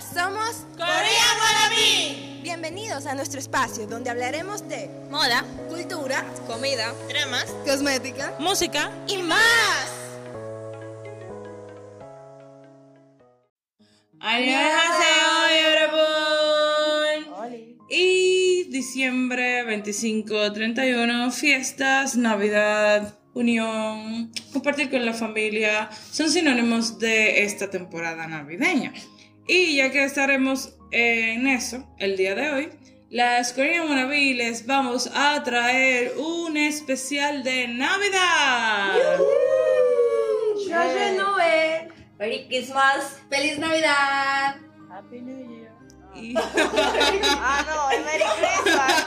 Somos Corea Wannabe. Bienvenidos a nuestro espacio donde hablaremos de moda, cultura, comida, dramas, cosmética, música y más. Y diciembre 25, 31, fiestas, Navidad, unión, compartir con la familia, son sinónimos de esta temporada navideña. Y ya que estaremos en eso el día de hoy, las Korean Wannabe les vamos a traer un especial de Navidad. Joyeux Noel. Merry Christmas. ¡Feliz Navidad! Happy New Year. Y- Ah, no, es Merry Christmas.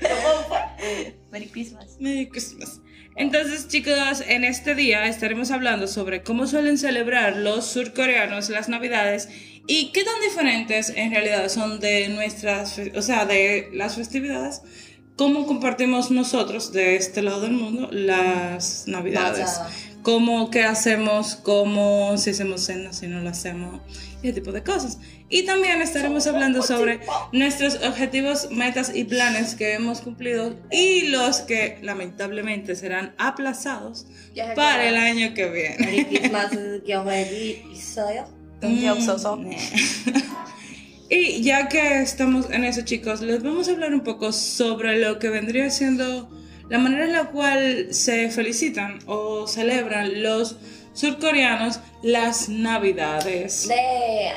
¿Cómo fue? Merry Christmas. Merry Christmas. Entonces, chicos, en este día estaremos hablando sobre cómo suelen celebrar los surcoreanos las Navidades y qué tan diferentes en realidad son de nuestras, o sea, de las festividades, cómo compartimos nosotros de este lado del mundo las Navidades cómo, qué hacemos, cómo, si hacemos cena, si no lo hacemos, ese tipo de cosas. Y también estaremos hablando sobre nuestros objetivos, metas y planes que hemos cumplido y los que lamentablemente serán aplazados para el año que viene. Mm, y ya que estamos en eso, chicos, les vamos a hablar un poco sobre lo que vendría siendo la manera en la cual se felicitan o celebran los surcoreanos las navidades. De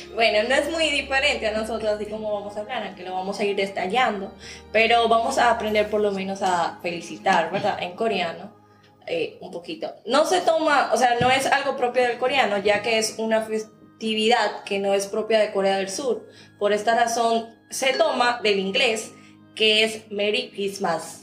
Bueno, no es muy diferente a nosotros, así como vamos a hablar, aunque lo vamos a ir destallando, pero vamos a aprender por lo menos a felicitar, ¿verdad? En coreano. Eh, un poquito. No se toma, o sea, no es algo propio del coreano, ya que es una festividad que no es propia de Corea del Sur. Por esta razón, se toma del inglés que es Merry Christmas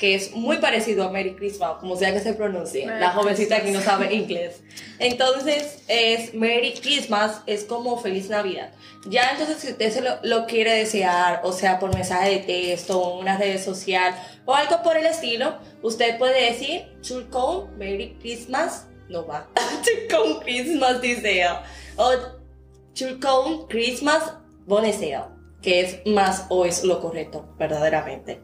que es muy parecido a Merry Christmas, como sea que se pronuncie. Merry la jovencita aquí no sabe inglés. Entonces, es Merry Christmas, es como Feliz Navidad. Ya entonces, si usted se lo, lo quiere desear, o sea, por mensaje de texto, o una red social, o algo por el estilo, usted puede decir, Chulcón, Merry Christmas, no va. Chulcón Christmas deseo. O Chulcón Christmas, boneseo, que es más o es lo correcto, verdaderamente.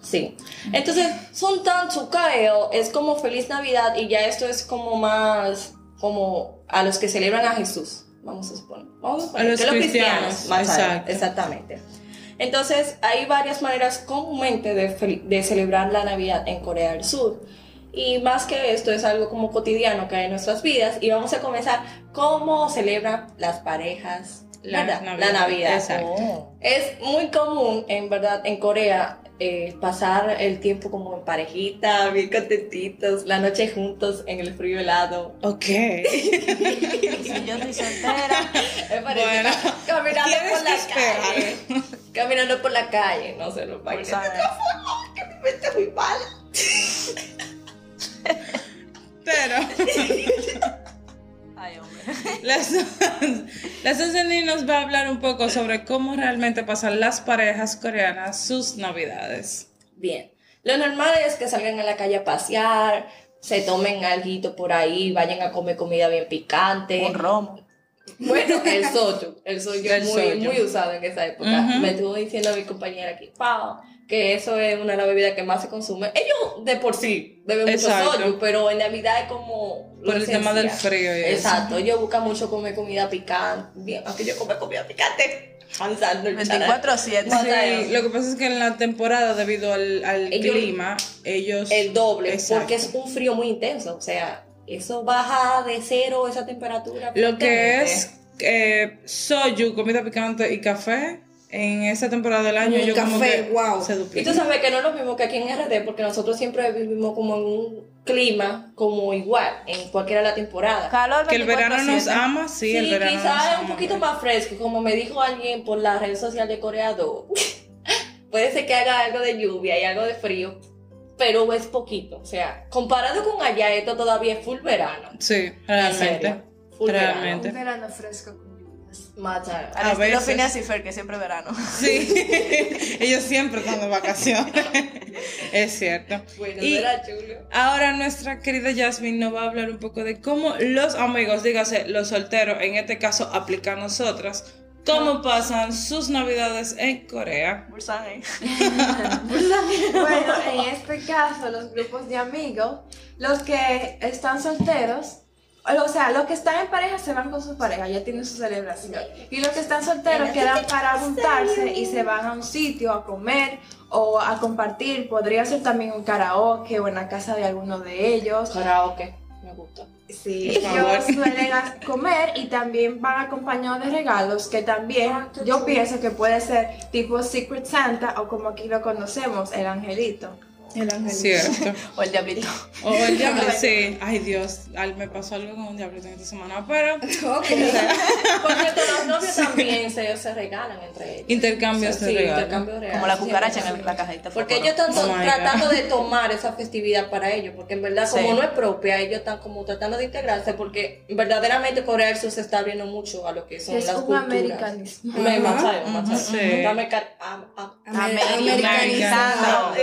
Sí. Entonces, son tan chucaeo, es como feliz Navidad y ya esto es como más como a los que celebran a Jesús. Vamos a suponer. Vamos a, suponer A los que cristianos, más exacto. exactamente. Entonces, hay varias maneras comúnmente de, de celebrar la Navidad en Corea del Sur. Y más que esto, es algo como cotidiano que hay en nuestras vidas. Y vamos a comenzar cómo celebran las parejas La ¿verdad? Navidad, La Navidad. exacto. Es muy común, en verdad, en Corea, eh, pasar el tiempo como en parejita, bien contentitos, la noche juntos en el frío helado. Ok. Si yo soy soltera, Me parece Bueno, ca- caminando por la calle. Caminando por la calle, no sé, bailes. ¿sabes? que mi mente es muy mala. Pero Ay, hombre. la, Sun- la Susani nos va a hablar un poco sobre cómo realmente pasan las parejas coreanas sus navidades. Bien. Lo normal es que salgan a la calle a pasear, se tomen algo por ahí, vayan a comer comida bien picante. Un romo. Bueno, el soju. El soju El es muy, muy usado en esa época. Me estuvo diciendo mi compañera aquí, Pau, que eso es una de las bebidas que más se consume. Ellos de por sí beben Exacto. mucho soju, pero en Navidad es como. Por el tema del frío y eso. Exacto. Ellos buscan mucho comer comida picante. Aunque yo come comida picante. Avanzando el 24 a 7. Más Sí, lo que pasa es que en la temporada, debido al, al Ellos- clima, ellos... El doble, Exacto. porque es un frío muy intenso. O sea, eso baja de cero esa temperatura. Lo que es eh, soju, comida picante y café, en esa temporada del año yo como café, que wow. se Y duplica. tú sabes que no es lo mismo que aquí en RD, porque nosotros siempre vivimos como en un clima como igual, en cualquiera de la temporada. Calor Que el verano 24/7. nos ama, sí, Sí, el verano nos quizás es ama. un poquito más fresco, como me dijo alguien por la red social de Corea 2. Puede ser que haga algo de lluvia y algo de frío, pero es poquito. O sea, comparado con allá, esto todavía es full verano. Sí, En realmente. full Realmente. Un verano fresco Mata. Al A estilo. Phineas y Fer, que siempre es verano. Sí, ellos siempre están de vacaciones. es cierto. Bueno, Y era chulo. ahora nuestra querida Jasmine nos va a hablar un poco de cómo los amigos, dígase los solteros, en este caso aplica a nosotras, cómo pasan sus navidades en Corea. Busan, ¿eh? Bueno, en este caso, los grupos de amigos, los que están solteros, o sea, los que están en pareja se van con su pareja, ya tienen su celebración. Y los que están solteros quedan para juntarse y se van a un sitio a comer o a compartir. Podría ser también un karaoke o en la casa de alguno de ellos. Karaoke. Me gusta. Sí, ellos suelen a- comer y también van acompañados de regalos que también yo pienso que puede ser tipo Secret Santa o como aquí lo conocemos, el angelito. El angelito. Cierto. O el diablito. O el diablo, sí. Ay Dios, al- me pasó algo con un diablo esta semana, pero Por cierto, los novios también se, se regalan entre ellos. intercambios de Sí, regalos. intercambio de regalos. Como la Sí, cucaracha sí. en la cajita. Porque ellos están Oh tratando God. de tomar esa festividad para ellos, porque en verdad Sí. como no es propia, ellos están como tratando de integrarse, porque verdaderamente Corea del Sur se está abriendo mucho a lo que son Es las un culturas. americanismo. Me mata, me. Sí. Americanizado.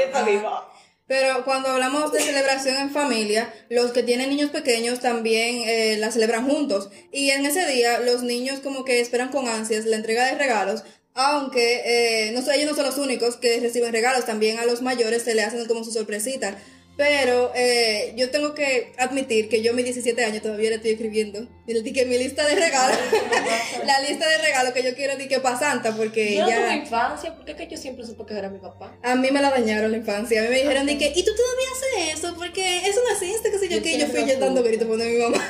Pero cuando hablamos de celebración en familia, los que tienen niños pequeños también eh, la celebran juntos. Y en ese día los niños como que esperan con ansias la entrega de regalos. Aunque eh, no ellos no son los únicos que reciben regalos, también a los mayores se le hacen como su sorpresita. Pero eh, yo tengo que admitir que yo a mis 17 años todavía le estoy escribiendo. Y le dije mi lista de regalos, la lista de regalos que yo quiero di que para Santa, porque Yo no tuve ya... infancia, porque es que yo siempre supe que era mi papá. A mí me la dañaron la infancia. A mí me dijeron de que, ¿y tú todavía haces eso? Porque eso no existe, que sé yo Yo qué. Y yo fui ya dando gritos por mi mamá.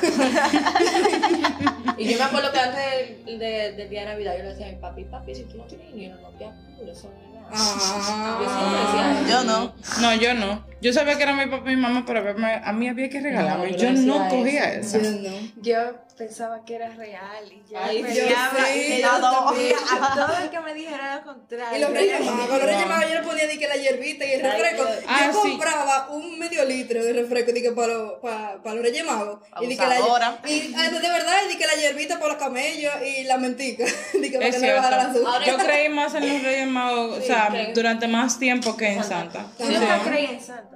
Y yo me acuerdo que antes del, de- del día de Navidad yo le decía a mi papi, papi, si tú no tienes dinero, no te apures, eso no es nada. Ah. Yo siempre decía. Yo no. No, yo no. Yo sabía que era mi papá y mi mamá, pero verme- a mí había que regalarme. No, yo yo no cogía eso. eso. Yo no. Yo pensaba que era real y ya. Ay, pero- Dios, sí, yo no. también, a todo el que me dijera lo contrario. Y los reyes magos, los reyes magos yo le ponía que la hierbita y el Ay, refresco. Ah, yo sí. compraba un medio litro de refresco que para, los- para, para los reyes magos. Y di que Abusadora. la, y ah, de verdad, y di que la hierbita para los camellos y la mentica. Di que para Es que no bajara la azúcar. Yo creí más en los Reyes Magos, o Sí, sea, que- durante más tiempo que en Santa. Yo Sí. nunca creí en Santa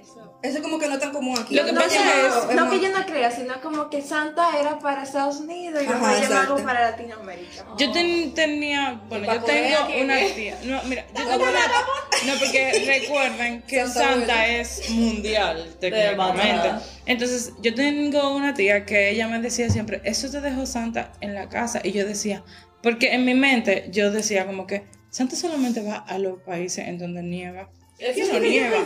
eso. Eso como que no es tan común aquí. Lo que no, pasa que, es- no que yo no crea, sino como que Santa era para Estados Unidos y los Ajá, Reyes exacto. Magos para Latinoamérica. Yo ten- tenía, bueno, yo tengo ¿quién una tía. No, mira, yo tengo una. No, porque recuerden que Santa Santa, es mundial, técnicamente. Entonces, yo tengo una tía que ella me decía siempre, eso te dejó Santa en la casa. Y yo decía, porque en mi mente yo decía como que Santa solamente va a los países en donde nieva. Aquí no nieva.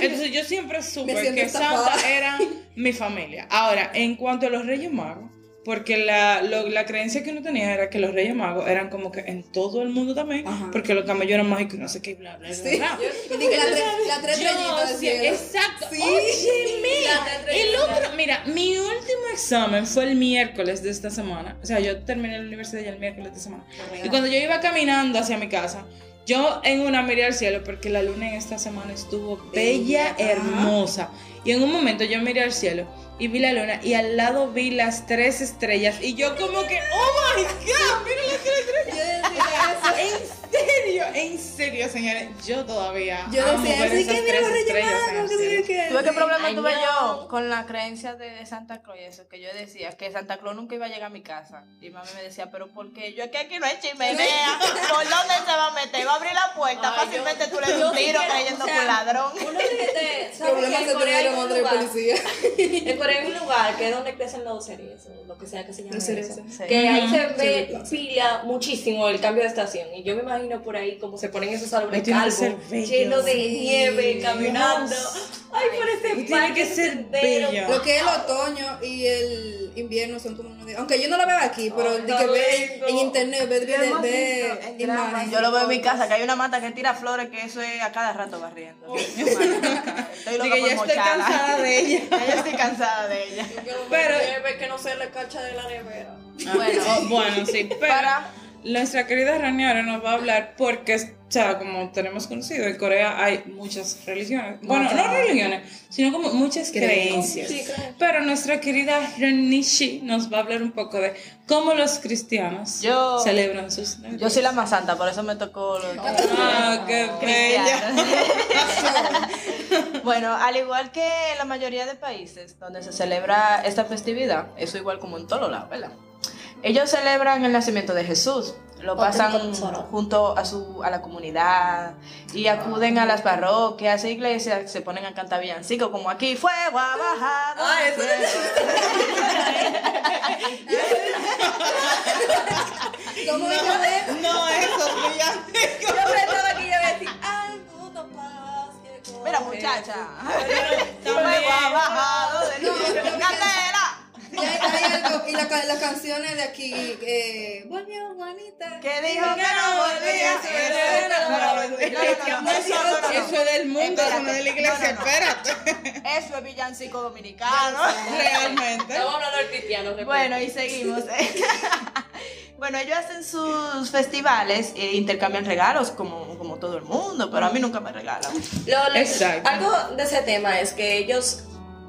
Entonces yo siempre supe que estafada. Santa era mi familia. Ahora, en cuanto a los Reyes Magos, porque la, lo- la creencia que uno tenía era que los Reyes Magos eran como que en todo el mundo también, Ajá. porque los camellos eran mágicos y no sé qué, y bla, bla, bla, Sí. bla. Y que la, tre- la tres Yo, sí, exacto. Sí. La tres El otro, mira, mi último examen fue el miércoles de esta semana. O sea, yo terminé la universidad ya el miércoles de esta semana. Y cuando yo iba caminando hacia mi casa, yo en una miré al cielo porque la luna en esta semana estuvo bella, hermosa. Y en un momento yo miré al cielo y vi la luna y al lado vi las tres estrellas y yo como que, oh my god, mira las tres estrellas. Yo decía eso. En serio, en serio, señores, yo todavía Yo decía eso. ¿Y esas qué mira. ¿Tú ves qué problema Ay, tuve no. yo con la creencia de Santa Claus? y Eso que yo decía que Santa Claus nunca iba a llegar a mi casa. Y mami me decía, pero ¿por qué? Yo es que aquí no hay chimenea. ¿Por dónde se va a meter? Va a abrir la puerta. Ay, Fácilmente yo- tú le das un tiro creyendo o sea, que un ladrón. Uno de, de ¿sabes Corea hay un lugar, policía. en Corea hay un lugar que es donde crecen los cerezos, lo que sea que se llame Los cerezos. eso. Sí. Que ahí se Sí, ve claro. pila muchísimo el cambio de estación. Y yo me imagino por ahí como se ponen esos árboles calvos, llenos de Sí. nieve, caminando. Ay, por ese Y tiene que ser bello. Lo que es el otoño y el invierno son como uno de... Aunque yo no lo veo aquí, pero di que ve en internet, ve, ve, imágenes. Yo lo veo en mi casa, que hay una mata que tira flores, que eso es a cada rato barriendo. Estoy loca Dije, por ya estoy mocharla. cansada de ella. Ya estoy cansada de ella. Pero- nieve que no se le cacha de la nevera. Bueno, Oh, bueno, sí, pero para nuestra querida Rani ahora nos va a hablar porque, o sea, como tenemos conocido, en Corea hay muchas religiones. Bueno, no religiones, sino como muchas creencias. Pero nuestra querida Ranishi nos va a hablar un poco de cómo los cristianos Yo- celebran sus navidades. Yo soy la más santa, por eso me tocó lo Ah, qué bella. bueno, al igual que en la mayoría de países donde se celebra esta festividad, eso igual como en lados, ¿verdad? Ellos celebran el nacimiento de Jesús, lo pasan junto a su a la comunidad y acuden a las parroquias e iglesias, se ponen a cantar villancicos como aquí fuego ha bajado. Ah, eso ¿Cómo es que es? No, eso. Yo pensaba que iba a decir, ay, puto paz, qué cosa. Mira muchacha, fuego ha bajado. Candela. Y hay- hay algo- y la ca- las canciones de aquí, eh, volvió Juanita. que dijo que no volvía. No, no, no, no, eso es del mundo, eso no es de la iglesia, No, no, no. espérate. Eso es villancico dominicano. Realmente. Estamos hablando del cristiano. repito. Bueno, y seguimos. Bueno, ellos hacen sus festivales e intercambian regalos como, como todo el mundo, pero a mí nunca me regalan. Lo- lo- Exacto. Algo de ese tema es que ellos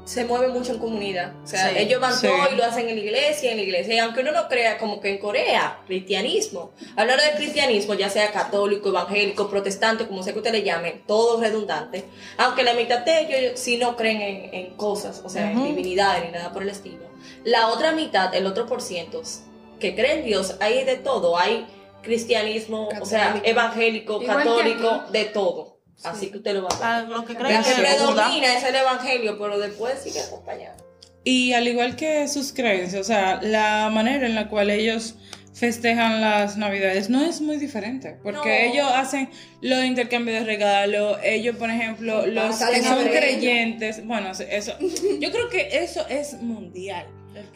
se mueven mucho en comunidad. O sea, Sí, ellos van sí. todo y lo hacen en la iglesia, en la iglesia. Y aunque uno no crea, como que en Corea, cristianismo. Hablar del cristianismo, ya sea católico, evangélico, protestante, como sea que usted le llame, todo redundante. Aunque la mitad de ellos sí no creen en, en cosas, o sea, en divinidades ni nada por el estilo. La otra mitad, el otro por ciento, que creen en Dios, hay de todo. Hay cristianismo, o sea, evangélico, Igual católico, de todo. Así que usted lo va a ver. A los que creen que predomina es el evangelio, pero después sigue acompañado. Y al igual que sus creencias, o sea, la manera en la cual ellos festejan las navidades no es muy diferente, porque No. ellos hacen los intercambios de regalos, ellos, por ejemplo, los que son creyentes, bueno, eso, yo creo que eso es mundial.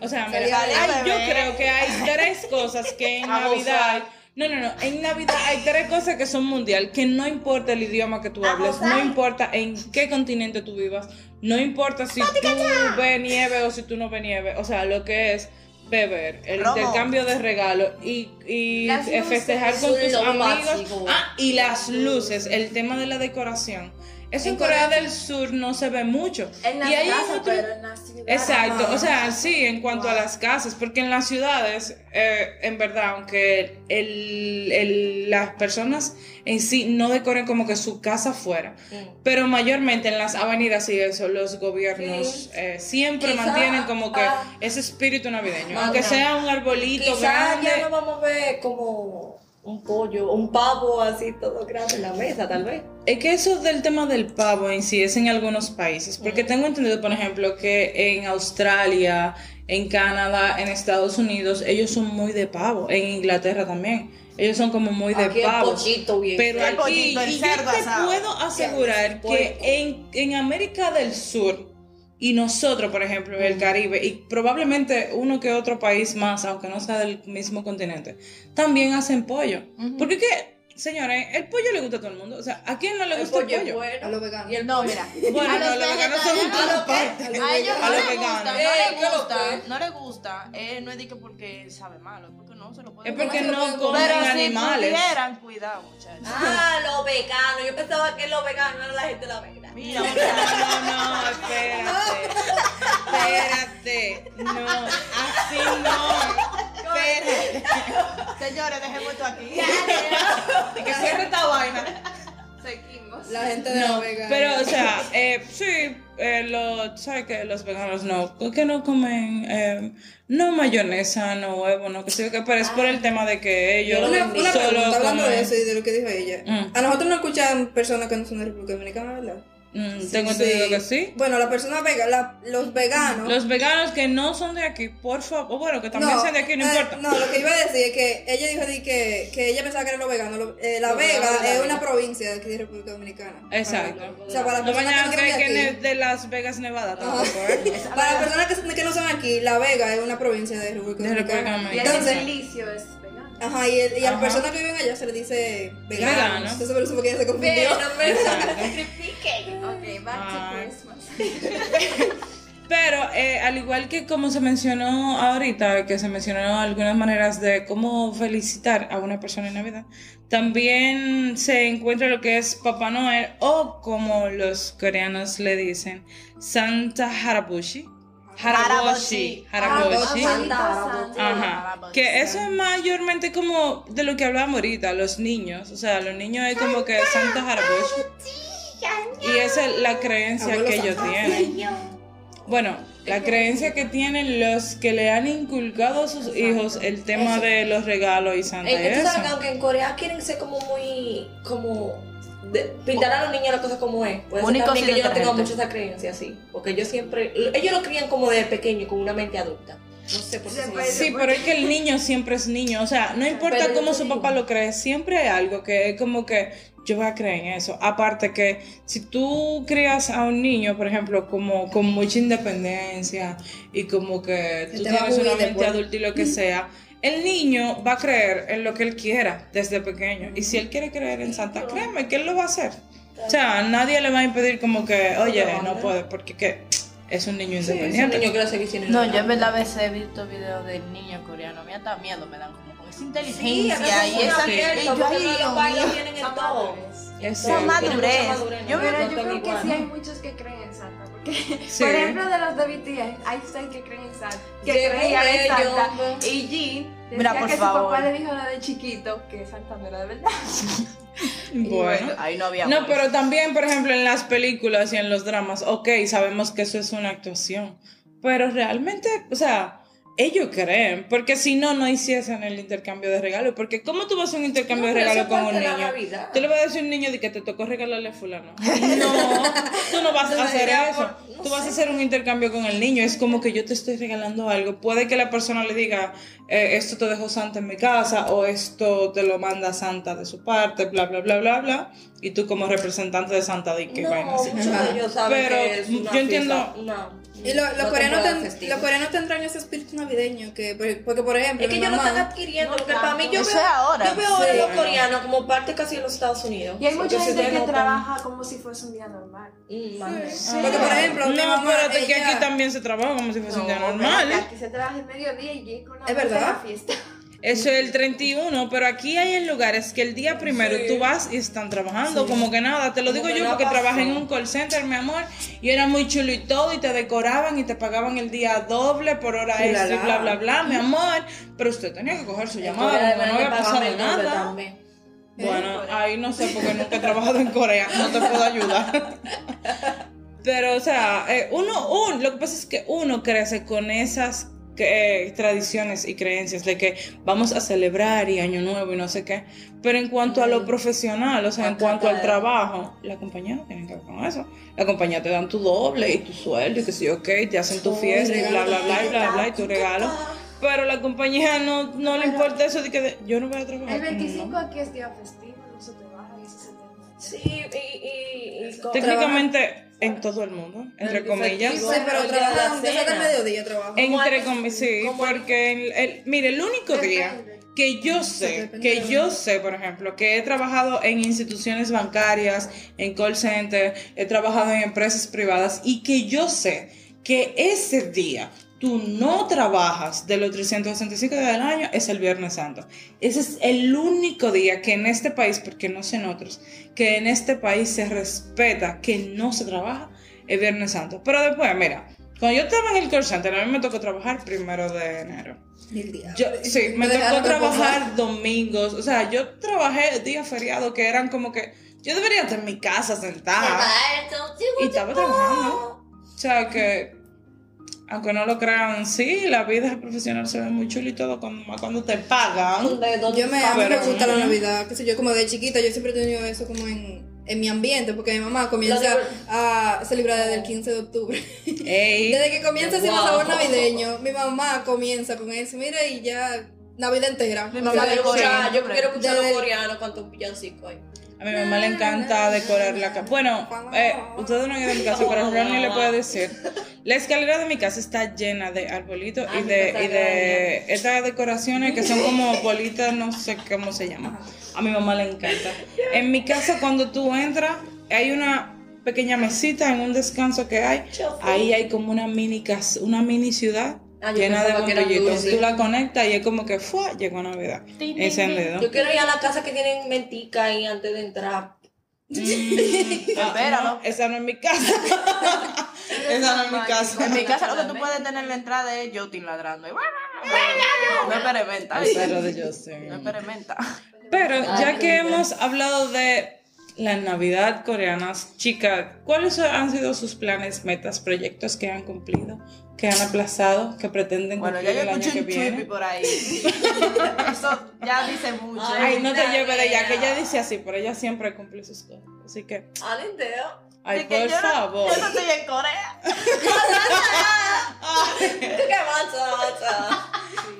O sea, mira, hay- yo creo que hay tres cosas que en Navidad... No, no, no. En Navidad hay tres cosas que son mundial, que no importa el idioma que tú hables, no importa en qué continente tú vivas, no importa si tú ves nieve o si tú no ves nieve. O sea, lo que es beber, el Romo. intercambio de regalos y, y festejar con tus amigos. Ah, y las luces, el tema de la decoración. Eso en, En Corea, Corea del Sur no se ve mucho. En las y hay otro- pero en las ciudades. Exacto, o sea, sí, en cuanto a las casas, porque en las ciudades, eh, en verdad, aunque el, el- las personas en sí no decoren como que su casa fuera, Mm. pero mayormente en las avenidas y eso, los gobiernos Sí. eh, siempre Quizá, mantienen como que ah, ese espíritu navideño, ah, aunque sea un arbolito Quizás grande. ya no vamos a ver como un pollo, un pavo así todo grande en la mesa, tal vez. Es que eso del tema del pavo en sí es en algunos países, porque tengo entendido, por ejemplo, que en Australia, en Canadá, en Estados Unidos, ellos son muy de pavo, en Inglaterra también, ellos son como muy de Aquí el pavo. pochito bien. Pero El aquí, pollito, el y yo te asado. puedo asegurar que en, en América del Sur y nosotros, por ejemplo, el Caribe, y probablemente uno que otro país más, aunque no sea del mismo continente, también hacen pollo. Porque que, señores, el pollo le gusta a todo el mundo. O sea, ¿a quién no le el gusta el pollo es pollo? bueno. A los veganos. Y el No, mira. Bueno, A no, los los veganos son una ¿a ellos A no los les veganos. gusta, no Eh, les ¿qué lo gusta, que? no les gusta, eh, no es de que porque sabe malo, porque no se lo puede Es porque no comen Pero si animales. pudieran, cuidado, muchachos. Ah, los veganos. Yo pensaba que los veganos eran la gente de la vegana. Mira, No, no, no, espérate. Espérate. No, así no. Espérate. señores, dejemos esto aquí. Y que cierre esta vaina. Seguimos. La gente de No, los veganos. pero, o sea, eh, sí, eh, lo, ¿sabes que Los veganos no, que no comen, eh, no mayonesa, no huevo, no que sé yo qué, pero es por el tema de que ellos Una, una solo pregunta, hablando comen- de eso y de lo que dijo ella. Mm. A nosotros no escuchan personas que no son de República Dominicana, ¿verdad? Mm, tengo entendido que sí. Bueno, la persona vega, la- los veganos. Los veganos que no son de aquí, por favor, bueno, que también sean de aquí, no eh, importa. No, lo que iba a decir es que ella dijo di que, que ella pensaba que eran los veganos. Lo- eh, la Vega es Vega. una provincia de aquí de República Dominicana. Exacto. O sea, para las No personas vayan a que son que de Las Vegas, Nevada, tampoco, ¿eh? Para las personas que, que no son aquí, La Vega es una provincia de República De República Dominicana. Dominicana. Entonces. Ajá, y, el- y a las personas que viven allá se les dice veganos. Veganos. Entonces, por eso fue que ella se confundió. Exacto. Triplique. Ok, back Ah. to Christmas. Pero eh, al igual que como se mencionó ahorita, que se mencionó algunas maneras de cómo felicitar a una persona en Navidad, también se encuentra lo que es Papá Noel o como los coreanos le dicen, Santa Harabushi. Haraboshi. Haraboshi. Ajá. Que eso es mayormente como de lo que hablábamos ahorita, los niños. O sea, los niños es como que Santa Haraboshi. Y esa es la creencia Abuelo que ellos Santa. tienen. Bueno, la creencia que tienen los que le han inculcado a sus hijos el tema de los regalos y Santa y En, tú eso. sabes que aunque en Corea quieren ser como muy, como, de- pintar a los niños la cosa como es. Puede ser también que yo no tengo diferentes. mucho esa creencia, sí. Porque ellos siempre, ellos lo crían como de pequeño, con una mente adulta. No sé por qué. Sí, pero es que el niño siempre es niño. O sea, no importa Pero cómo su digo. papá lo cree, siempre hay algo que es como que yo voy a creer en eso. Aparte que si tú crías a un niño, por ejemplo, como con mucha independencia y como que tú tienes una mente después. adulta y lo que sea, el niño va a creer en lo que él quiera desde pequeño. Y si él quiere creer en Santa, créeme que él lo va a hacer. O sea, nadie le va a impedir como que, oye, no puede, porque que es un niño Sí, independiente. niño siendo No, yo en verdad a veces he visto videos de niños coreanos, me da miedo, me dan como con esa Sí, inteligencia y esa... abiertos, y yo ahí, los tienen en Son todo. madurez. Es Sí, cierto. tienen mucha madurez. Yo yo creo que sí hay muchos que creen en Santa, Sí. por ejemplo de los de BTS, hay seis que creen en Santa, que Qué creían en Santa, hombre. y decía Mira, por que favor. su papá le dijo desde chiquito que Santa no era de verdad. Bueno. Ahí no había No, pero también, por ejemplo, en las películas y en los dramas, ok, sabemos que eso es una actuación, pero realmente, o sea, ellos creen, porque si no, no hiciesen el intercambio de regalos, porque ¿cómo tú vas a hacer un intercambio No, de regalos con un niño? Tú le vas a decir a un niño de que te tocó regalarle a fulano. No, tú no vas a hacer eso. Tú vas a hacer un intercambio con el niño. Es como que yo te estoy regalando algo. Puede que la persona le diga, eh, esto te dejó Santa en mi casa, o esto te lo manda Santa de su parte, bla, bla, bla, bla, bla. Y tú como representante de Santa di que No, vaina así. ellos saben Pero que es una yo entiendo- una- Y lo- los, una coreanos ten- los coreanos tendrán ese espíritu navideño que porque por ejemplo Es que ellos lo están adquiriendo, No porque para mí yo Eso veo, ahora. yo veo Sí. los coreanos como parte casi de los Estados Unidos. Y hay mucha gente que trabaja como si fuese un día normal. Mm, madre. porque por ejemplo mi No, espérate, que aquí también se trabaja como si fuese un día No, normal. ¿eh? Aquí se trabaja el mediodía y llega una Es verdad. la fiesta. Eso es el 31, pero aquí hay en lugares que el día primero Sí. tú vas y están trabajando, como que nada. Te lo Como digo yo porque pasó. trabajé en un call center, mi amor, y era muy chulo y todo, y te decoraban y te pagaban el día doble por hora la extra y la. bla, bla, bla, mi amor. Pero usted tenía que coger su llamada, no había pasado nada. también. Bueno, ahí no sé porque nunca he trabajado en Corea, no te puedo ayudar. Pero, o sea, eh, uno, un- lo que pasa es que uno crece con esas eh, tradiciones y creencias de que vamos a celebrar y año nuevo y no sé qué. Pero en cuanto a lo profesional, o sea, en cuanto al trabajo, la compañía no tiene que ver con eso. La compañía te dan tu doble y tu sueldo y que sí, ok, te hacen tu fiesta y bla, bla, bla, y bla, bla, y tu regalo. Pero la compañía no, no le importa eso de que de- yo no voy a trabajar. El No. 25 aquí es día festivo, no se trabaja. Sí, y, y, y Técnicamente en todo el mundo, entre comillas. Sí, pero trabajan mediodía. trabajan. Entre comillas, sí, porque el, el- mire, el único día que yo sé, que yo sé, por ejemplo, que he trabajado en instituciones bancarias, en call center, he trabajado en empresas privadas y que yo sé que ese día tú no trabajas de los 365 días del año es el Viernes Santo. Ese es el único día que en este país, porque no sé en otros, que en este país se respeta que no se trabaja el Viernes Santo. Pero después, mira, cuando yo estaba en el call center, a mí me tocó trabajar primero de enero. Mil días. Yo, sí, me Me tocó trabajar domingos. O sea, yo trabajé días feriados que eran como que yo debería estar en mi casa sentada y estaba trabajando. O sea que, aunque no lo crean, sí, la vida profesional se ve muy chula y todo cuando, cuando te pagan. de Yo me, a mí me gusta la Navidad, qué sé yo, como de chiquita, yo siempre he tenido eso como en, en mi ambiente, porque mi mamá comienza a celebrar desde el 15 de octubre. Ey, Desde que comienza ese Wow. sabor navideño, mi mamá comienza con eso, mira, y ya Navidad entera. Mi mamá Yo quiero escuchar, los coreanos con villancico ahí. a mi mamá le encanta decorar la casa. Bueno, eh, ustedes no han ido a mi casa, pero Ronnie le puede decir. La escalera de mi casa está llena de arbolitos y de, y de estas decoraciones que son como bolitas, no sé cómo se llama. A mi mamá le encanta. En mi casa, cuando tú entras, hay una pequeña mesita en un descanso que hay. Ahí hay como una mini casa, una mini ciudad Ah, llena de bombillitos. Tú la conectas y es como que ¡fua! llegó Navidad. Encendido. Yo quiero ir a la casa que tienen mentica ahí antes de entrar. Ah, Espera, no, esa no es mi casa. esa no es mi casa. En mi casa lo que tú puedes tener en la entrada es Jotin ladrando. Y... No experimenta. Perro de Justin. No experimenta. Pero ya que hemos hablado de la Navidad coreana, chicas, ¿cuáles han sido sus planes, metas, proyectos que han cumplido, que han aplazado, que pretenden Bueno, cumplir ya yo el año que viene? por ahí. Eso ya dice mucho. Ay, no te lleves de ella, que ella dice así, pero ella siempre cumple sus cosas. Así que, Alindeo. Ay, que por yo no- favor. yo no estoy en Corea. ¿Qué pasa?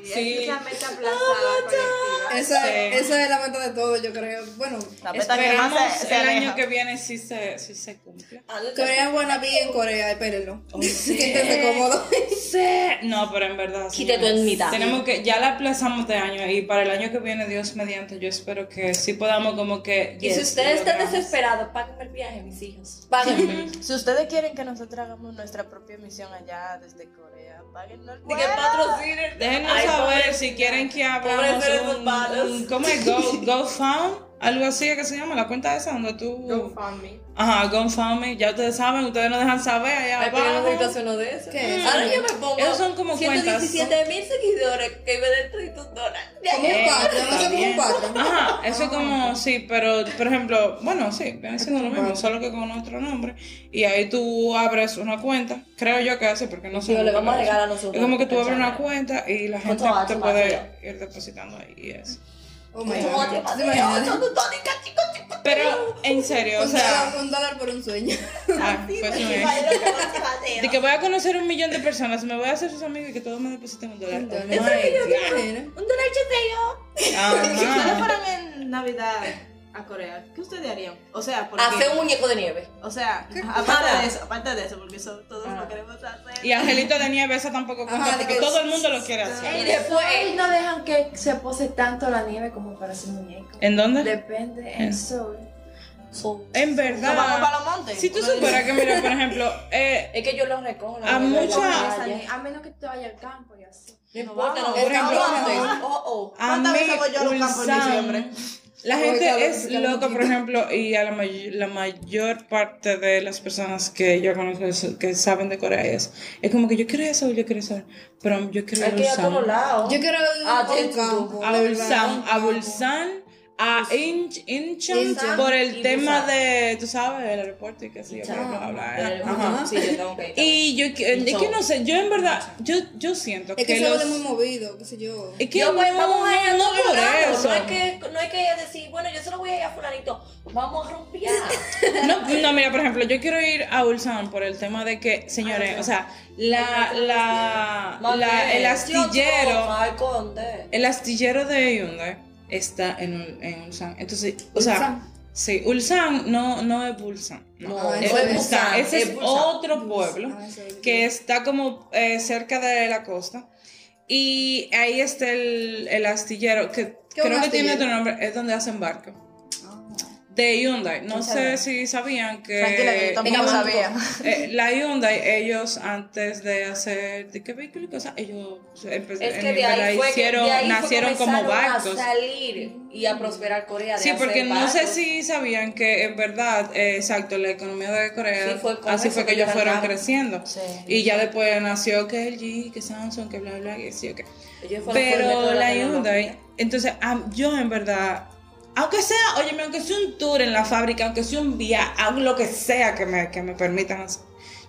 Sí, esa es la meta aplazada colectiva. Esa, Sí. esa es la meta de todo, yo creo. Bueno, La meta que más Esperamos se, se el año que viene si se, si se cumple. Corea Wannabe en Corea, espérenlo. Siéntense cómodos. Sí. No, pero en verdad. Quítate tu señores, enmidad. Tenemos que, ya la aplazamos de año y para el año que viene, Dios mediante, yo espero que sí podamos como que. Y si yes, ustedes lo están desesperados, páguenme el viaje, mis hijos. Páguenme. Si ustedes quieren que nosotros hagamos nuestra propia misión allá desde Corea, páguennos el patrocinen. Déjenos Ay, saber pobre- si quieren que un, malos. un- ¿cómo es? Go, GoFound, algo así que se llama, la cuenta esa donde tú... GoFundMe. Ajá, GoFundMe, ya ustedes saben, ustedes nos dejan saber allá Ay, pero yo no abajo. hacer uno de esos. ¿Qué? Ahora yo me pongo. Esos son como cuentas, 117 mil seguidores que me den 300 dólares. Como un Eh, no sé como un Patreon. Ajá, eso es como, sí, pero por ejemplo, bueno, sí, viene siendo lo mismo, solo que con otro nombre. Y ahí tú abres una cuenta, creo yo que hace, porque no sé. Digo, le vamos a regalar a nosotros, Es como que tú abres una cuenta y la gente ¿Cuánto te puede ir depositando ahí y eso. Oh. Pero, en serio, o Un sea, dólar- un dólar por un sueño. ah, pues no es. De que voy a conocer un millón de personas, me voy a hacer sus amigos y que todos me depositen un dólar. Un Oh dólar. my ¿Te God. imaginas? Un dólar cheteo. Fueran en Navidad a Corea, ¿qué ustedes harían? O sea, porque, Hacer un muñeco de nieve. o sea, aparte de eso, aparte de eso, porque eso todos lo queremos hacer. Y Angelito de Nieve, esa tampoco cuenta Ajá, porque que- todo el mundo lo quiere Y hacer. después. Ay, no dejan que se pose tanto la nieve como para hacer muñeco. ¿En dónde? Depende en Seoul. son- En ¿Nos vamos para verdad. los montes? Si tú supieras que, mira, por ejemplo, eh, Es que yo los recojo. A la nieve, mucha- la Esa playa. ni- A menos que te vayas al campo y así. No importa, campo preguntes. Oh, oh. a ¿Cuántas mí, veces voy yo a los campos en diciembre? La gente es loca, por ejemplo, y a la, may- la mayor parte de las personas que yo conozco que- saben de Corea es, es como que yo quiero Seúl, yo quiero Seúl, pero yo quiero ir a lados. Yo quiero Ah, a. A a campo. A Inch, Incheon, por el tema Busan. de, tú sabes, el aeropuerto y que sí, bla, bla, bla, Pero- Ajá. Sí, yo tengo que ir. Y yo, que- es que no sé, yo en verdad, yo, yo siento Es que que se los... es muy movido, qué sé yo. Es que Yo, no, pues, vamos a ir a no por eso. No hay, que, no hay que decir, bueno, yo se lo voy a ir a fulanito. Vamos a romper. No, no, mira, por ejemplo, yo quiero ir a Ulsan por el tema de que, señores, o sea, la, la, la, el astillero, el astillero de Hyundai está en, Ul- en Ulsan. Entonces, o sea, Ulsan. sí, Ulsan no, no es Bulsan. No, No, es Ulsan. Busan, Ese es es Busan. otro pueblo Ah, que está como eh, cerca de la costa. Y ahí está el, el astillero, que ¿Qué creo un que tiene astillero? otro nombre, es donde hacen barco. De Hyundai. No sé si sabían que. Tranquila, que yo tampoco sabía. Eh, la Hyundai, ellos antes de hacer de qué vehículo y cosas, ellos empe- Es que de ahí que de fue nacieron como barcos. a salir y a prosperar Corea. de Sí, porque no sé si sabían que en verdad, eh, exacto, la economía de Corea, Sí, fue con así fue que que ellos fueron creciendo. Sí. Y ya después nació que LG, que Samsung, que bla, bla, que sí, ok. Ellos fueron por el Pero la. Hyundai, entonces yo en verdad, aunque sea, oye, aunque sea un tour en la fábrica, aunque sea un viaje, lo que sea que me, que me permitan hacer,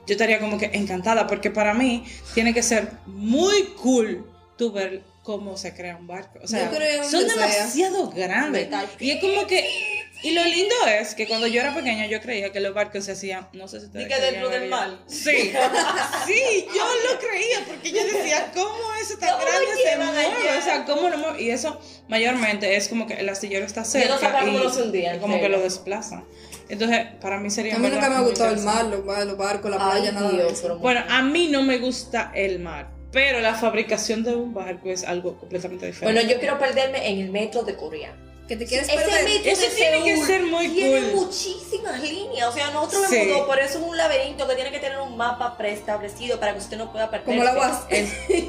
yo estaría como que encantada, porque para mí tiene que ser muy cool tú ver cómo se crea un barco. O sea, son sea. demasiado grandes. Y es como que, y lo lindo es que cuando yo era pequeña yo creía que los barcos se hacían, no sé si Y que dentro del mar. Sí, sí, yo lo creía, porque yo decía, ¿cómo eso tan ¿Cómo grande se mueve? O sea, ¿cómo lo mueve? Y eso mayormente es como que el astillero está Yo cerca no sabía cómo y lo hundían, como que lo desplazan. Entonces, para mí sería A mí nunca me ha gustado el mar, los, los barcos, la Ay, playa, nada de eso. Bueno, a mí no me gusta el mar, pero la fabricación de un barco es algo completamente diferente. Bueno, yo quiero perderme en el metro de Corea. Que te quieres Ese perder. metro Eso de tiene que ser muy tiene cool. muchísimas líneas. O sea, nosotros Sí. vemos todo, por eso es un laberinto que tiene que tener un mapa preestablecido para que usted no pueda perderse. Como la UAS.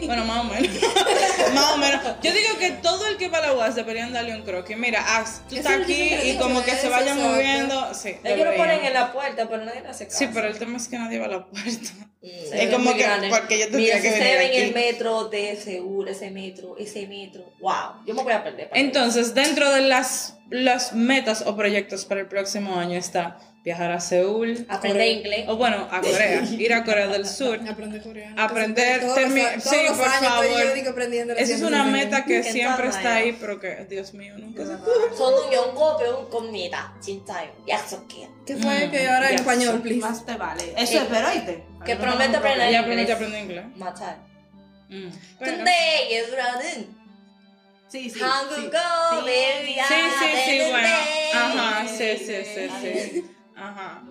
Bueno, más o menos. más o menos. Yo digo que todo el que va a la UAS deberían darle un croquis. Mira, tú Eso estás que aquí y dicho, como que se eso, vayan exacto. moviendo. Sí, Ellos lo ponen en la puerta, pero nadie hace caso. Sí, pero el tema es que nadie va a la puerta. Mm, es como que- grande. porque yo Mira, tendría que si venir ven aquí. el metro de Seúl, ese metro, ese metro, wow, yo me voy a perder. Entonces, dentro de las, las metas o proyectos para el próximo año está viajar a Seúl. Aprender Corea- inglés. O bueno, a Corea. ir a Corea del Sur. Aprender coreano. Aprender, Todos los termi- a- todos sí, los por años estoy favor. yo, digo, aprendiendo Esa es recién, una recién. meta que Que siempre tama, está ya. ahí, pero que, Dios mío, nunca se 저는 영어 배울 겁니다. 진짜요. 약속해요. ¿Qué fue Mm, que ahora en ya español, sé. please? Más te vale. Eso espero, oíste. Que Para no promete nos aprender Ella inglés. aprende aprende inglés. 맞아요. Mm. Pero- 근데 얘들아는 Sí, sí. How sí. go, baby. Sí, sí, sí, bueno. Ajá, sí, sí, sí, sí. Ajá.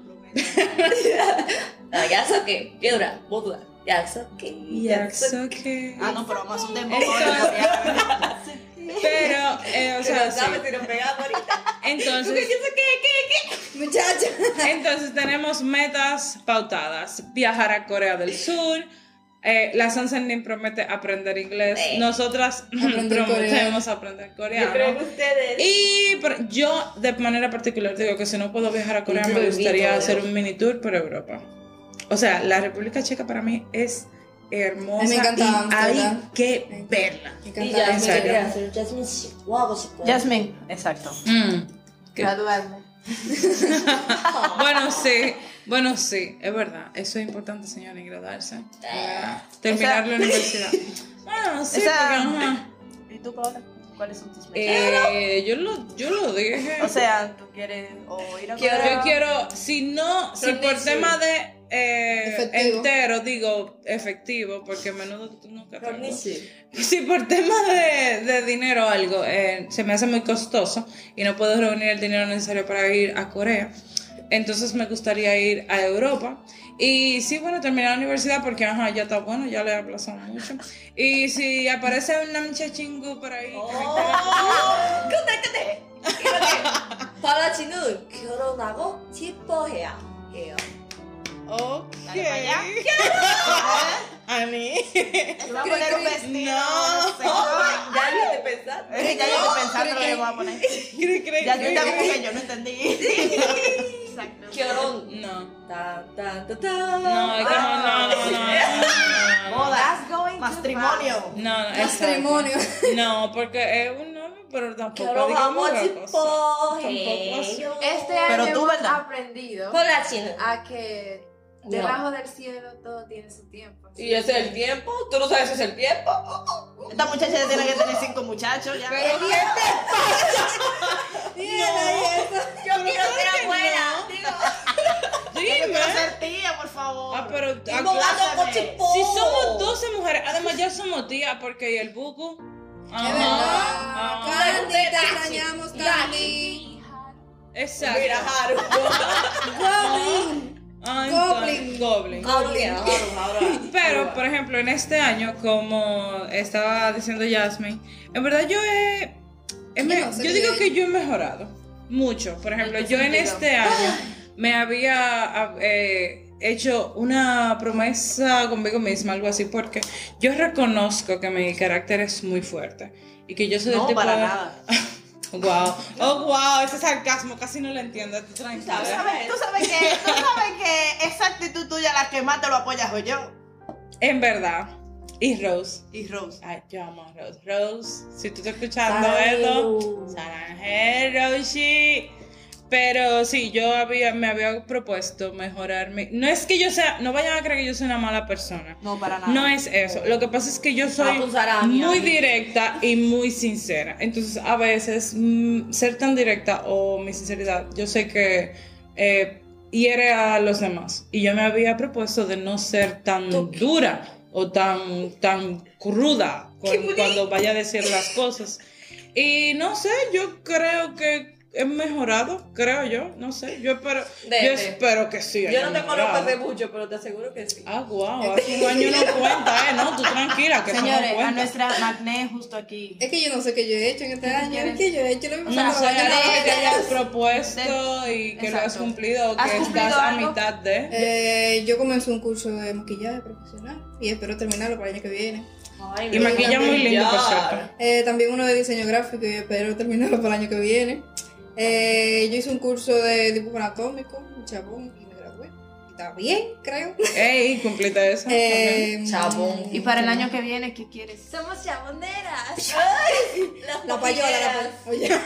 That's okay. Piedra, botuda. That's okay. That's okay. Ah, no, pero vamos a hacer un dembow. Pero, eh, o sea, sí. Entonces, Muchacha. Entonces tenemos metas pautadas: viajar a Corea del Sur, eh, la Sansenin promete aprender inglés. Nosotras aprender prometemos aprender coreano. Yo. Y yo, de manera particular, digo que si no puedo viajar a Corea, me gustaría hacer un mini tour por Europa. O sea, la República Checa para mí es hermosa. Me encanta hay que verla. Me encanta. Jasmine, Jasmine, exacto. Mm. Bueno, sí. Bueno, sí, es verdad. Eso es importante, señora, graduarse. Terminar Esa- la universidad. Bueno, sí, Esa- porque, ajá. ¿Y tú, Paola? ¿Cuáles son tus metas? Eh, yo, lo, yo lo dije. o sea, ¿tú quieres o ir a Quiero-? Yo quiero, si no, si por tema de eh, Efectivo. entero, digo efectivo, porque a menudo tú nunca tengo. Permiso. Si por tema de, de dinero o algo eh, se me hace muy costoso y no puedo reunir el dinero necesario para ir a Corea, entonces me gustaría ir a Europa. Y sí, bueno, terminar la universidad porque, ajá, ya está bueno, ya le he aplazado mucho. Y si aparece una muchachingu por ahí... que me 어, 끝내 끝내. 이렇게 바라지는 결혼하고 기뻐해야 해요. Ok. Dale para allá. Te voy a poner un vestido. No. Ya lo te pensaste. Ya lo te pensaste lo voy a poner. Ya tú también que yo no entendí. Exacto. Qué No. Ta, ta, ta, ta. No, no, no, no, no. Bodas. Matrimonio. No, no. Matrimonio. No, porque es un pero tampoco claro, digamos vamos Este año pero tú, hemos aprendido a que Debajo del cielo todo tiene su tiempo. ¿Y ese es el tiempo? ¿Tú no sabes si es el tiempo? Esta muchacha tiene que tener cinco muchachos ya. ¿Pero. Yo quiero ¿eh? ser abuela. Dime. Yo quiero tía, por favor. Ah, pero Si somos 12 mujeres, además ya somos tías porque el buco. Ah. Exacto. Mira, Haru. Goblin. Ay, Goblin. Goblin. Haru. Pero, por ejemplo, en este año, como estaba diciendo Jasmine, en verdad yo he... he me- no sé yo digo que yo he mejorado mucho. Por ejemplo, ¿En qué yo en este año me había eh, hecho una promesa conmigo misma, algo así, porque yo reconozco que mi carácter es muy fuerte y que yo soy del No, tipo para de... nada. Wow, oh wow, ese sarcasmo casi no lo entiendo, tú tranquila. Tú sabes, tú sabes que, tú sabes que esa actitud tuya la que más te lo apoyas soy yo. En verdad. Y Rose. Y Rose. Ay, yo amo a Rose. Rose, si tú estás escuchando esto, Sarangel, Roshi. Pero sí, yo había, me había propuesto mejorarme. No es que yo sea, no vayan a creer que yo soy una mala persona. No, para nada. No es eso. Lo que pasa es que yo soy muy directa y muy sincera. Entonces, a veces, mm, ser tan directa o mi sinceridad, yo sé que eh, hiere a los demás. Y yo me había propuesto de no ser tan dura o tan, tan cruda cuando, cuando vaya a decir las cosas. Y no sé, yo creo que he mejorado, creo yo, no sé. Yo espero, De- yo de- espero que sí. Yo no te mejorado. conozco hace mucho, pero te aseguro que sí. Ah, wow, hace un año no cuenta, eh, no, tú tranquila, que eso no Señores, a nuestra Magné justo aquí. Es que yo no sé qué yo he hecho en este año. Es que yo he hecho lo mismo. No sé, que algo que te hayas de- propuesto y que lo has Exacto. cumplido o que ¿Has cumplido estás a algo? mitad de. Eh, yo comencé un curso de maquillaje profesional y espero terminarlo para el año que viene. Ay, Y maquilla muy lindo, por cierto. Eh, también uno de diseño gráfico y espero terminarlo para el año que viene. Eh, yo hice un curso de dibujo anatómico, un chabón, y me gradué. Y está bien, creo. Ey, cumpliste eso. Eh, Chabón. Y para el año que viene, ¿qué quieres? Somos chaboneras. Las La payola, la payola. Oye.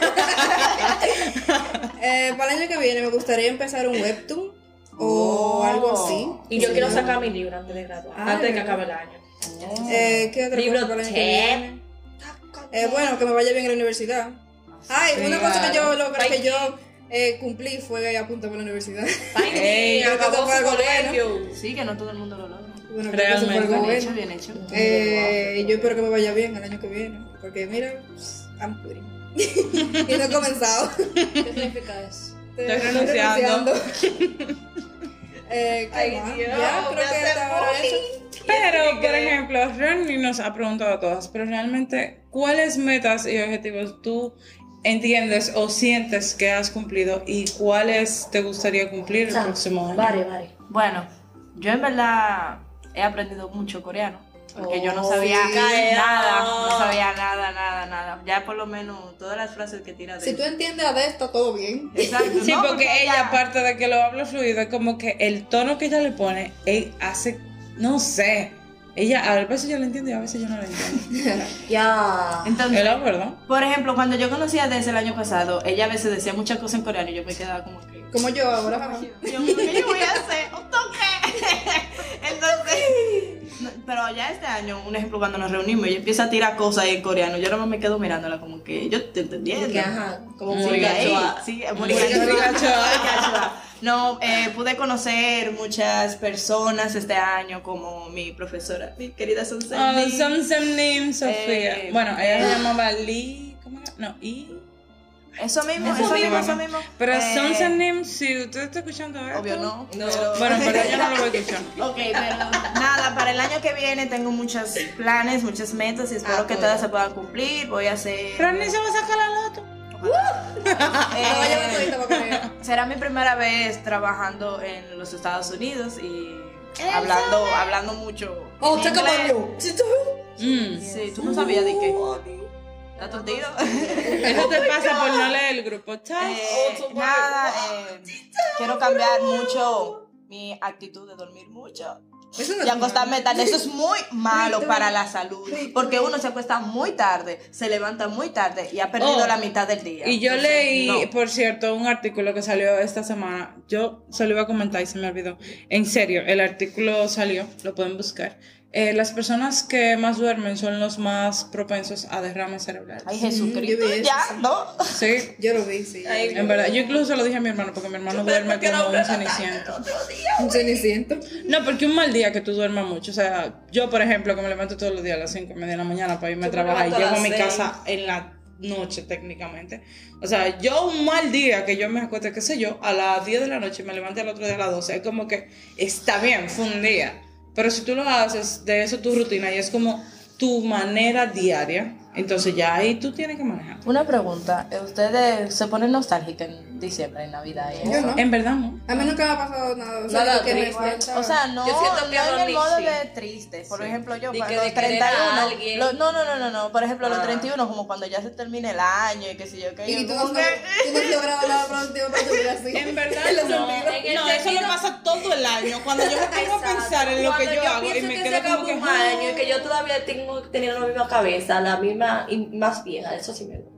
Eh, para el año que viene me gustaría empezar un webtoon o Oh. algo así. Y yo Sí. quiero sacar mi libro antes de graduar, Ah, antes de que acabe el año. Eh, ¿Qué otra Libro cosa para el año que T. viene? Eh, bueno, que me vaya bien en la universidad. Ay, Sí, una cosa que yo logré, que yo eh, cumplí fue apuntar por la universidad. Ey, Ay, acabó algo colegio. Sí, que no todo el mundo lo logra. Bueno, Realmente. Bien hecho, bien hecho. Eh, yo espero que me vaya bien el año que viene. Porque mira, I'm quitting. y no he comenzado. ¿Qué significa eso? Estoy renunciando. eh, ¿qué Ay? Dios, ya, creo que hace hasta eso. Pero, por ejemplo, Ronnie nos ha preguntado a todas, pero realmente, ¿cuáles metas y objetivos tú entiendes o sientes que has cumplido y cuáles te gustaría cumplir el próximo año? Vale, vale. Bueno, yo en verdad he aprendido mucho coreano. Porque yo no Oh, sabía sí. nada, no sabía nada, nada, nada. Ya por lo menos todas las frases que tira de Si tú entiendes a de está todo bien. Exacto, Sí, no, porque ella, aparte de que lo habla fluido, es como que el tono que ella le pone, él hace, no sé, ella, a veces yo la entiendo y a veces yo no la entiendo. Ya. Entonces, por ejemplo, cuando yo conocía desde el año pasado, ella a veces decía muchas cosas en coreano y yo me quedaba como que... Como yo ahora. Yo, ¿qué yo voy a hacer? Un toque. Entonces, no, pero ya este año, un ejemplo, cuando nos reunimos, ella empieza a tirar cosas en coreano. Yo no me quedo mirándola como que yo te entendiendo. Que, ajá, como Mm. Morigachoa. Sí, Morigachoa. No, eh, pude conocer muchas personas este año, como mi profesora, mi querida Sunset. Oh, Lee. Sam Sam Nim, Sofía. Eh, bueno, ella se llamaba Lee, ¿cómo era? No, I. Eso mismo, Eso eso, mismo, mismo. eso mismo. Pero Eh, Sam Sam Nim, si usted está escuchando esto. Obvio no. No. pero- Bueno, pero yo no lo voy a escuchar. Ok, pero nada, para el año que viene tengo muchos planes, muchas metas y espero Ah, que todas se puedan cumplir. Voy a hacer. Ronnie se va a sacar la loto. eh, será mi primera vez trabajando en los Estados Unidos y hablando, hablando mucho. Oh, inglés. Mario. Mm. Sí, tú no sabías de qué. ¿Estás tontido? Eso te pasa por no leer el grupo chat. Eh, nada, eh, quiero cambiar mucho mi actitud de dormir mucho. Eso no Y acostarme tarde, eso es muy malo para la salud. Porque uno se acuesta muy tarde, se levanta muy tarde y ha perdido Oh, la mitad del día. Y yo Entonces, leí, no. por cierto, un artículo que salió esta semana. Yo se lo iba a comentar y se me olvidó. En serio, el artículo salió, lo pueden buscar. Eh, las personas que más duermen son los más propensos a derrames cerebrales. Ay, Jesucristo, eso, ya. ¿no? Sí, Yo lo vi, sí. Ay, en verdad. Yo incluso se lo dije a mi hermano porque mi hermano duerme como un ceniciento. Un ceniciento. No, porque un mal día que tú duermas mucho. O sea, yo, por ejemplo, que me levanto todos los días a las 5 y media de la mañana para irme a trabajar y llego a mi casa en la noche técnicamente. O sea, yo un mal día que yo me acueste, qué sé yo, a las 10 de la noche me levante al otro día a las 12, es como que está bien, fue un día. Pero si tú lo haces de eso tu rutina y es como tu manera diaria, entonces ya ahí tú tienes que manejar. Una pregunta, ¿ustedes se ponen nostálgicos en diciembre, en Navidad? y Yo eso? no. En verdad, no. A mí nunca me ha pasado nada. O sea, Nada que me O sea, no, Yo siento que no en el modo de triste. Por Sí. ejemplo, yo De para que los de querer a 31. alguien. lo- no, no, no, no, no. Por ejemplo, los Ah. 31, como cuando ya se termine el año y qué sé yo, que y yo tú no, como tú que- no has logrado nada productivo para tu vida así. En verdad, los no. En No, eso sentido- pasa todo el año. Cuando yo me pongo a pensar en lo que yo, hago y me que se quedo acabó como que. un año y que yo todavía tengo teniendo la misma cabeza, la misma y más vieja, eso sí me gusta.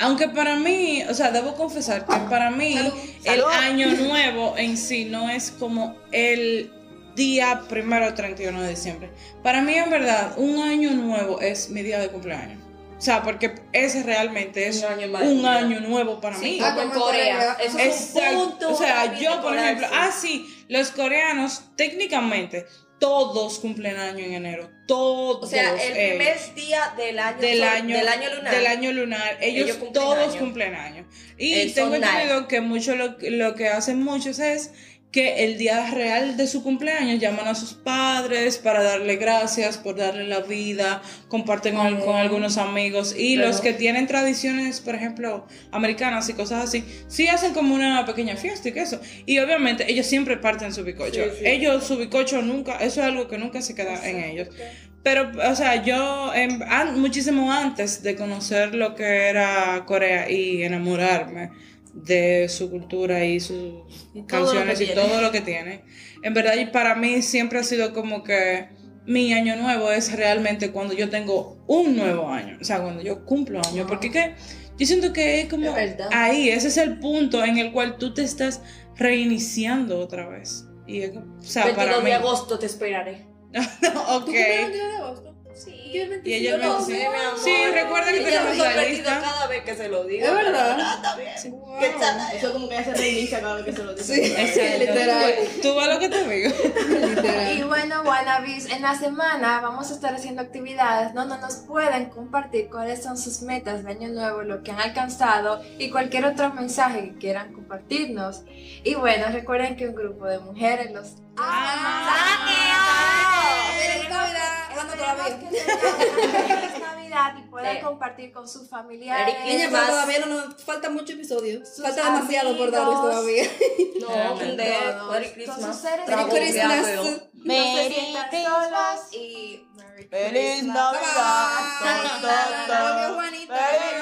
Aunque para mí, o sea, debo confesar que para mí Salud. el Salud. año nuevo en sí no es como el día primero 31 de diciembre. Para mí, en verdad, un año nuevo es mi día de cumpleaños. O sea, porque ese realmente es Un año más. un año nuevo para mí. Sí, Ah, como en Corea. Eso es un punto. O sea, mí yo, por ejemplo, ah, sí, los coreanos, técnicamente, todos cumplen año en enero. Todos. O sea, el primer ellos. día del año, del año, del año lunar. del año lunar. Ellos, Ellos cumplen todos año. cumplen año. Y Eh, tengo entendido que mucho lo, lo que hacen muchos es que el día real de su cumpleaños llaman a sus padres para darle gracias por darle la vida, comparten con, con algunos amigos y Pero- los que tienen tradiciones, por ejemplo, americanas y cosas así, sí hacen como una pequeña fiesta y que eso. Y obviamente ellos siempre parten su bicocho. Ellos su bicocho nunca, eso es algo que nunca se queda en ellos. Pero, o sea, yo em, an- muchísimo antes de conocer lo que era Corea y enamorarme de su cultura y sus Y canciones y tiene. todo lo que tiene, en verdad y para mí siempre ha sido como que mi año nuevo es realmente cuando yo tengo un nuevo año, o sea, cuando yo cumplo año, porque que yo siento que es como Es ahí, ese es el punto en el cual tú te estás reiniciando otra vez. Y o sea, 22 para mí. de agosto te esperaré. ok. ¿Tú cumples el 22 de agosto? Sí. Yo Y ella 25 me no, dice, Sí, mi amor. Sí, recuerda que tenemos me la sorprendido lista. cada vez que se lo digo. ¿Es verdad? Ah, está bien. Wow. ¿Qué tal? Eso como que ya se reinicia cada vez que se lo dice. Sí, literal. ¿Tú ves lo que te digo? literal. Y bueno, Wannabes, en la semana vamos a estar haciendo actividades donde nos pueden compartir cuáles son sus metas de año nuevo, lo que han alcanzado y cualquier otro mensaje que quieran compartirnos. Y bueno, recuerden que un grupo de mujeres los Navidad. Ah, otra vez. Que feliz Navidad y puedan sí. compartir con sus familiares. Niña, pero todavía no nos faltan muchos episodios. Falta amigos. demasiado por darles todavía. No, de Merry Christmas. Con Merry Christmas. Merry Christmas. Y Merry Feliz Navidad.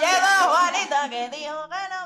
Llega Juanita que dijo que no.